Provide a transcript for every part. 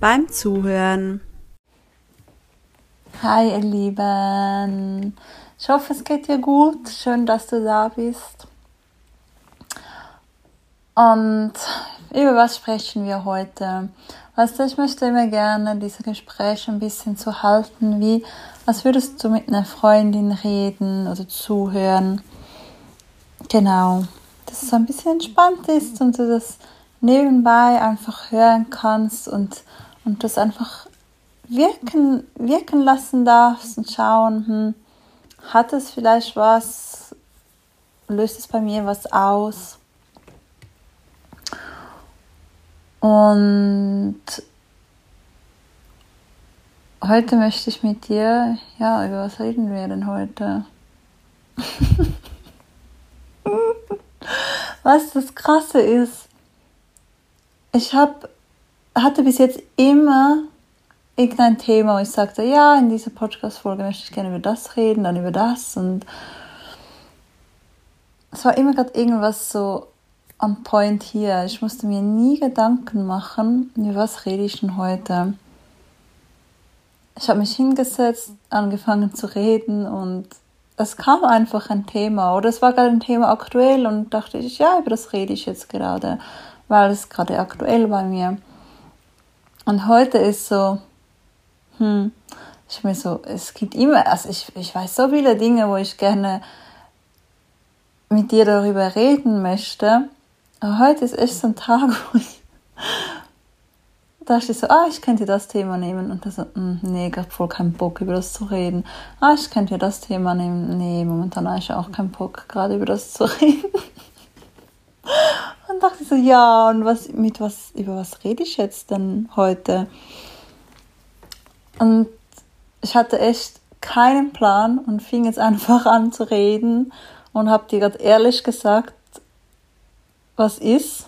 beim Zuhören. Hi ihr Lieben, ich hoffe es geht dir gut, schön, dass du da bist. Und über was sprechen wir heute? Weißt du, ich möchte immer gerne diese Gespräche ein bisschen zu halten, wie als würdest du mit einer Freundin reden oder zuhören. Genau, dass es ein bisschen entspannt ist und du das nebenbei einfach hören kannst und und das einfach wirken, wirken lassen darfst und schauen, hm, hat es vielleicht was, löst es bei mir was aus? Und heute möchte ich mit dir, ja, über was reden wir denn heute? was das Krasse ist, ich habe hatte bis jetzt immer irgendein Thema, wo ich sagte, ja, in dieser Podcast-Folge möchte ich gerne über das reden, dann über das und es war immer gerade irgendwas so am Point hier. Ich musste mir nie Gedanken machen, über was rede ich denn heute. Ich habe mich hingesetzt, angefangen zu reden und es kam einfach ein Thema oder es war gerade ein Thema aktuell und dachte ich, ja, über das rede ich jetzt gerade, weil es gerade aktuell bei mir. Und heute ist so, hm, ich mir so, es gibt immer, also ich, ich weiß so viele Dinge, wo ich gerne mit dir darüber reden möchte. Aber heute ist echt so ein Tag, wo ich da dachte ich so, ah, ich könnte das Thema nehmen. Und dann so, hm, nee, ich habe voll keinen Bock, über das zu reden. Ah, ich könnte das Thema nehmen. Nee, momentan habe ich auch keinen Bock, gerade über das zu reden. Und dachte so, ja, und was, mit was, über was rede ich jetzt denn heute? Und ich hatte echt keinen Plan und fing jetzt einfach an zu reden und habe dir gerade ehrlich gesagt, was ist.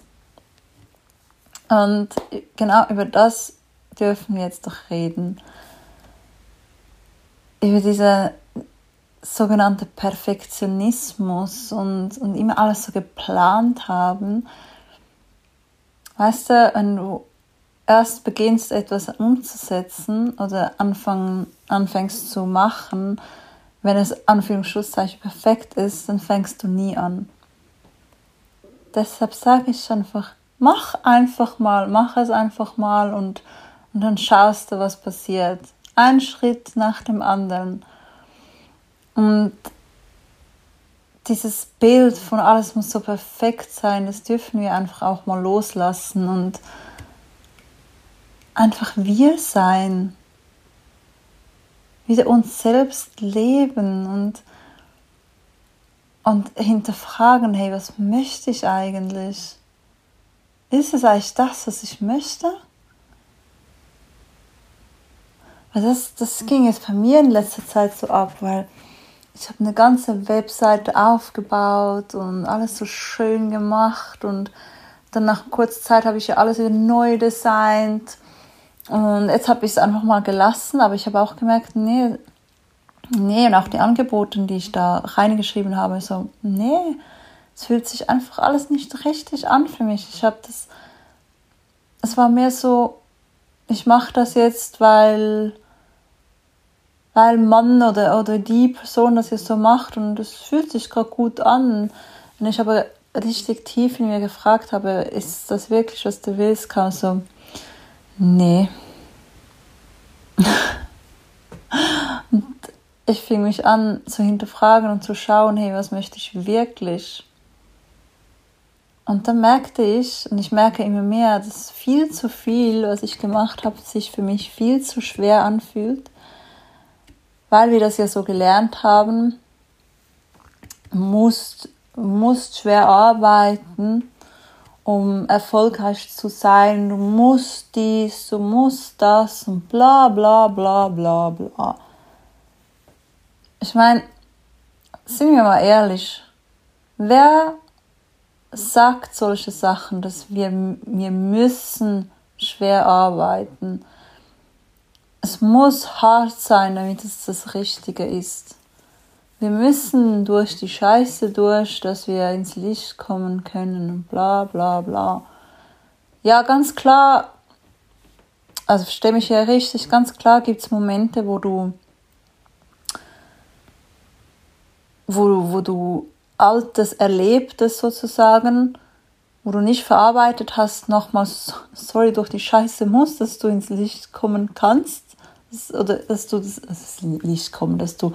Und genau über das dürfen wir jetzt doch reden. Über diese sogenannte Perfektionismus und, und immer alles so geplant haben. Weißt du, wenn du erst beginnst, etwas umzusetzen oder anfang, anfängst zu machen, wenn es Anführungszeichen perfekt ist, dann fängst du nie an. Deshalb sage ich einfach, mach einfach mal, mach es einfach mal und, und dann schaust du, was passiert. Ein Schritt nach dem anderen. Und dieses Bild von alles muss so perfekt sein, das dürfen wir einfach auch mal loslassen und einfach wir sein, wieder uns selbst leben und, und hinterfragen, hey, was möchte ich eigentlich? Ist es eigentlich das, was ich möchte? Weil das, das ging jetzt bei mir in letzter Zeit so ab, weil ich habe eine ganze Webseite aufgebaut und alles so schön gemacht und dann nach kurzer Zeit habe ich ja alles wieder neu designt und jetzt habe ich es einfach mal gelassen, aber ich habe auch gemerkt, nee, nee und auch die Angebote, die ich da reingeschrieben habe, so, nee, es fühlt sich einfach alles nicht richtig an für mich. Ich habe das, es war mehr so, ich mache das jetzt, weil weil Mann oder, oder die Person das jetzt so macht und es fühlt sich gerade gut an. Und ich aber richtig tief in mir gefragt habe, ist das wirklich, was du willst, kam so, nee. und ich fing mich an zu hinterfragen und zu schauen, hey, was möchte ich wirklich? Und dann merkte ich, und ich merke immer mehr, dass viel zu viel, was ich gemacht habe, sich für mich viel zu schwer anfühlt weil wir das ja so gelernt haben, musst, musst schwer arbeiten um erfolgreich zu sein. Du musst dies, du musst das und bla bla bla bla bla. Ich meine, sind wir mal ehrlich, wer sagt solche Sachen, dass wir, wir müssen schwer arbeiten. Es muss hart sein, damit es das Richtige ist. Wir müssen durch die Scheiße durch, dass wir ins Licht kommen können und bla bla bla. Ja, ganz klar, also verstehe mich ja richtig, ganz klar gibt es Momente, wo du, wo, wo du Altes, Erlebtes sozusagen, wo du nicht verarbeitet hast, nochmals, sorry, durch die Scheiße musst, dass du ins Licht kommen kannst, oder dass du das, das Licht kommen, dass du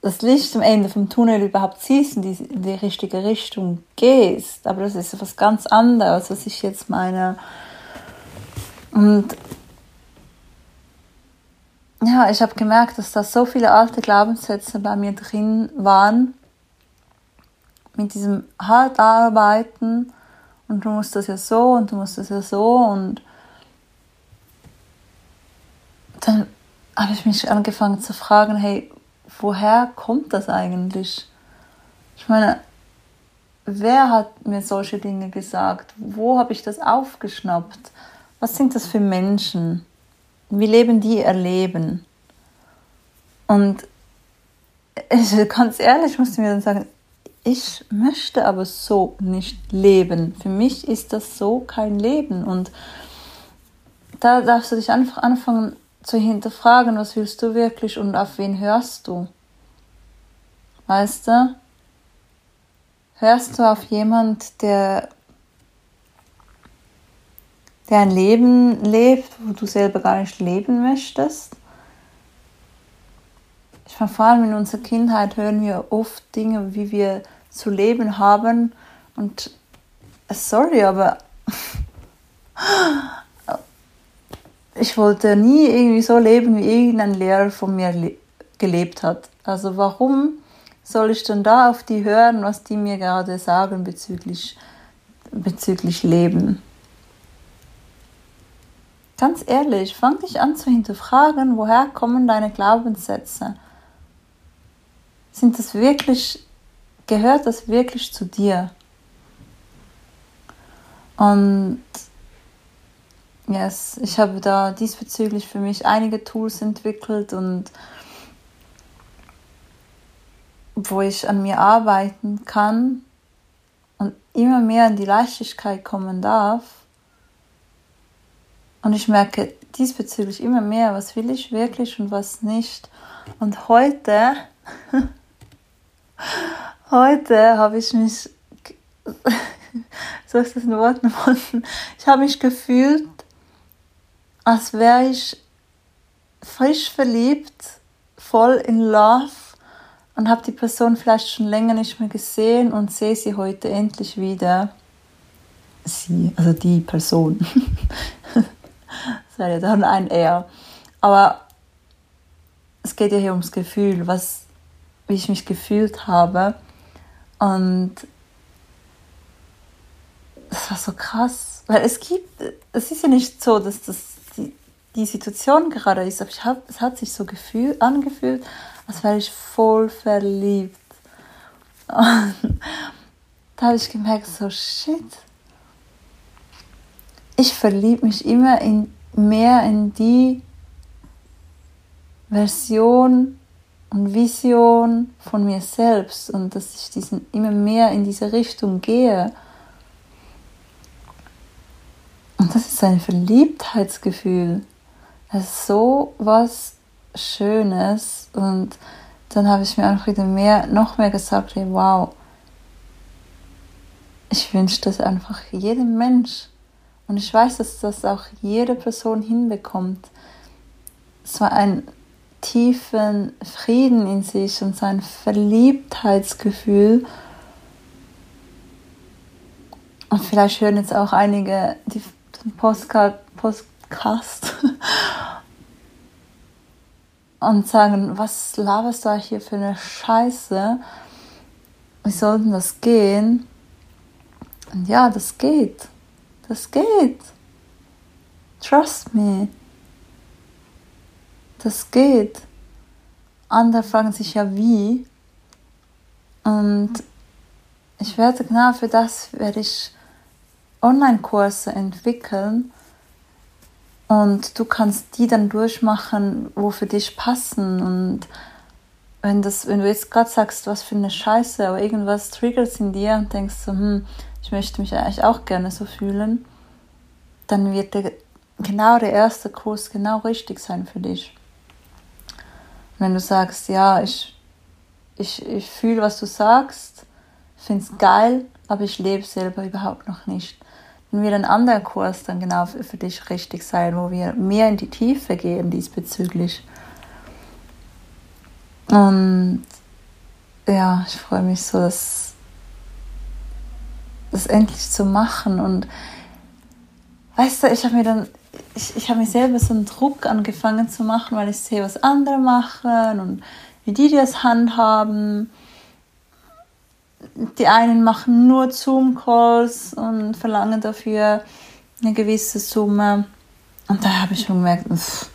das Licht am Ende vom Tunnel überhaupt siehst und in die richtige Richtung gehst. Aber das ist etwas ganz anderes, was ich jetzt meine. Und ja, ich habe gemerkt, dass da so viele alte Glaubenssätze bei mir drin waren, mit diesem hart arbeiten und du musst das ja so und du musst das ja so und dann habe ich mich angefangen zu fragen, hey, woher kommt das eigentlich? Ich meine, wer hat mir solche Dinge gesagt? Wo habe ich das aufgeschnappt? Was sind das für Menschen? Wie leben die ihr Leben? Und ich, ganz ehrlich musste mir dann sagen, ich möchte aber so nicht leben. Für mich ist das so kein Leben. Und da darfst du dich einfach anfangen zu hinterfragen, was willst du wirklich und auf wen hörst du? Weißt du? Hörst du auf jemand, der, der ein Leben lebt, wo du selber gar nicht leben möchtest? Ich meine, vor allem in unserer Kindheit hören wir oft Dinge, wie wir zu leben haben. Und sorry, aber ich wollte nie irgendwie so leben, wie irgendein Lehrer von mir gelebt hat. Also warum soll ich denn da auf die hören, was die mir gerade sagen bezüglich, bezüglich Leben? Ganz ehrlich, fang dich an zu hinterfragen, woher kommen deine Glaubenssätze? Sind das wirklich gehört das wirklich zu dir? Und yes, ich habe da diesbezüglich für mich einige Tools entwickelt und wo ich an mir arbeiten kann und immer mehr in die Leichtigkeit kommen darf. Und ich merke diesbezüglich immer mehr, was will ich wirklich und was nicht. Und heute Heute habe ich mich, soll ich das in Worten fassen? Ich habe mich gefühlt, als wäre ich frisch verliebt, voll in Love und habe die Person vielleicht schon länger nicht mehr gesehen und sehe sie heute endlich wieder. Sie, also die Person. das wäre ja dann ein Er. Aber es geht ja hier ums Gefühl, was, wie ich mich gefühlt habe. Und das war so krass, weil es gibt, es ist ja nicht so, dass das die, Situation gerade ist, aber hab, es hat sich so gefühl, angefühlt, als wäre ich voll verliebt. Und da habe ich gemerkt, so shit, ich verliebe mich immer in, mehr in die Version und Vision von mir selbst und dass ich diesen immer mehr in diese Richtung gehe. Und das ist ein Verliebtheitsgefühl. Das ist so was Schönes. Und dann habe ich mir einfach wieder mehr, noch mehr gesagt, hey, wow, ich wünsche das einfach jedem Mensch. Und ich weiß, dass das auch jede Person hinbekommt. Es war ein tiefen Frieden in sich und sein Verliebtheitsgefühl. Und vielleicht hören jetzt auch einige die, Postcard, Podcast und sagen, was laberst du hier für eine Scheiße? Wie soll denn das gehen? Und ja, das geht. Das geht. Trust me. Das geht. Andere fragen sich ja wie. Und ich werde genau für das werde ich Online-Kurse entwickeln und du kannst die dann durchmachen, wo für dich passen und wenn, das, wenn du jetzt gerade sagst, was für eine Scheiße, aber irgendwas triggert in dir und denkst so, hm, ich möchte mich eigentlich auch gerne so fühlen, dann wird der, genau der erste Kurs genau richtig sein für dich. wenn du sagst, ja, ich, ich, ich fühle, was du sagst, finde es geil, aber ich lebe selber überhaupt noch nicht. Dann wird ein anderer Kurs dann genau für, für dich richtig sein, wo wir mehr in die Tiefe gehen diesbezüglich. Und ja, ich freue mich so, das, das endlich zu machen. Und weißt du, ich habe mir dann, ich, ich habe mir selber so einen Druck angefangen zu machen, weil ich sehe, was andere machen und wie die das handhaben. Die einen machen nur Zoom-Calls und verlangen dafür eine gewisse Summe. Und da habe ich schon gemerkt, pff,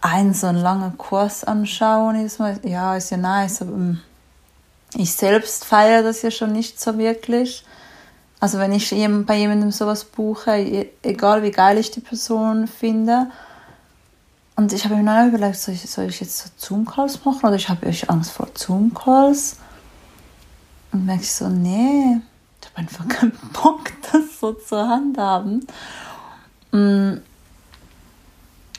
einen so einen langen Kurs anschauen, ist ja, ist ja nice, aber mm, ich selbst feiere das ja schon nicht so wirklich. Also wenn ich bei jemandem sowas buche, egal wie geil ich die Person finde, und ich habe mir dann überlegt, soll ich, soll ich jetzt so Zoom-Calls machen oder ich habe euch Angst vor Zoom-Calls? Und merke ich so, nee, ich habe einfach keinen Bock, das so zur Hand haben. Mm,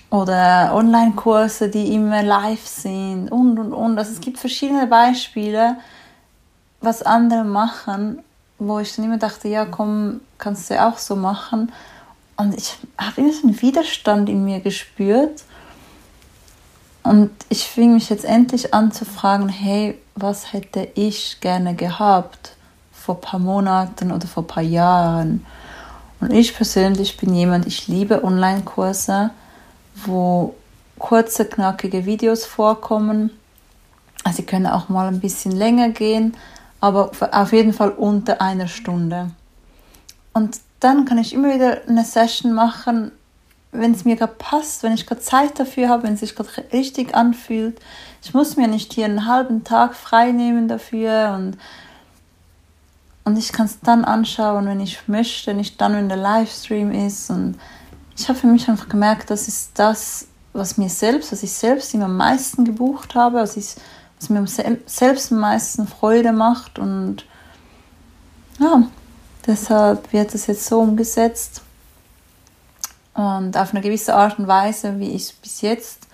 oder Online-Kurse, die immer live sind und und und. Also es gibt verschiedene Beispiele, was andere machen, wo ich dann immer dachte, ja komm, kannst du auch so machen. Und ich habe immer so einen Widerstand in mir gespürt. Und ich fing mich jetzt endlich an zu fragen, hey, was hätte ich gerne gehabt vor ein paar Monaten oder vor ein paar Jahren? Und ich persönlich bin jemand, ich liebe Online-Kurse wo kurze, knackige Videos vorkommen. Also sie können auch mal ein bisschen länger gehen, aber auf jeden Fall unter einer Stunde. Und dann kann ich immer wieder eine Session machen, wenn es mir gerade passt, wenn ich gerade Zeit dafür habe, wenn es sich gerade richtig anfühlt. Ich muss mir nicht hier einen halben Tag frei nehmen dafür und, und ich kann es dann anschauen, wenn ich möchte, nicht dann, wenn der Livestream ist. Und ich habe für mich einfach gemerkt, das ist das, was mir selbst, was ich selbst immer am meisten gebucht habe, was, ich, was mir selbst am meisten Freude macht. Und ja, deshalb wird es jetzt so umgesetzt und auf eine gewisse Art und Weise, wie ich es bis jetzt,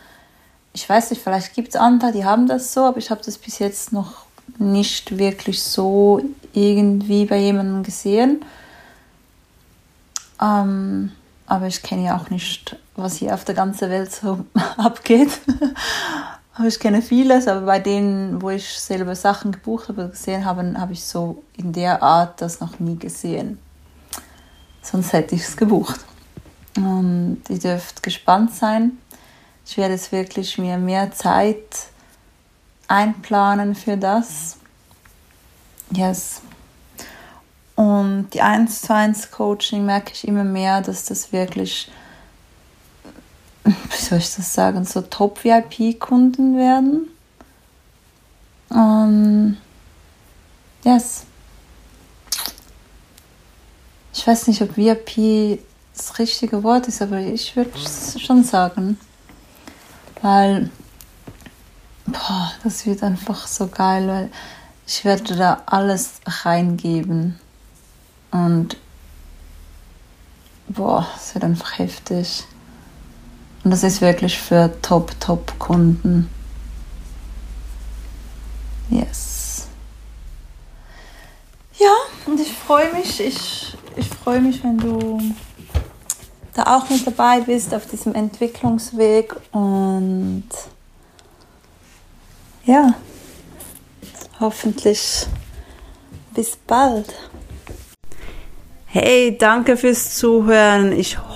ich weiß nicht, vielleicht gibt es andere, die haben das so, aber ich habe das bis jetzt noch nicht wirklich so irgendwie bei jemandem gesehen. Ähm, aber ich kenne ja auch nicht, was hier auf der ganzen Welt so abgeht. aber ich kenne vieles, aber bei denen, wo ich selber Sachen gebucht habe, gesehen habe, habe ich so in der Art das noch nie gesehen. Sonst hätte ich es gebucht. Und ihr dürft gespannt sein. Ich werde jetzt wirklich mir mehr Zeit einplanen für das. Yes, und die 1 zu 1 Coaching merke ich immer mehr, dass das wirklich, wie soll ich das sagen, so Top-VIP-Kunden werden. Um, yes. Ich weiß nicht, ob VIP das richtige Wort ist, aber ich würde es schon sagen. Weil, boah, das wird einfach so geil, weil ich werde da alles reingeben. Und boah, es wird einfach heftig. Und das ist wirklich für Top, Top Kunden. Yes. Ja, und ich freue mich, ich, ich freue mich, wenn du da auch mit dabei bist auf diesem Entwicklungsweg und ja, hoffentlich bis bald. Hey, danke fürs Zuhören. Ich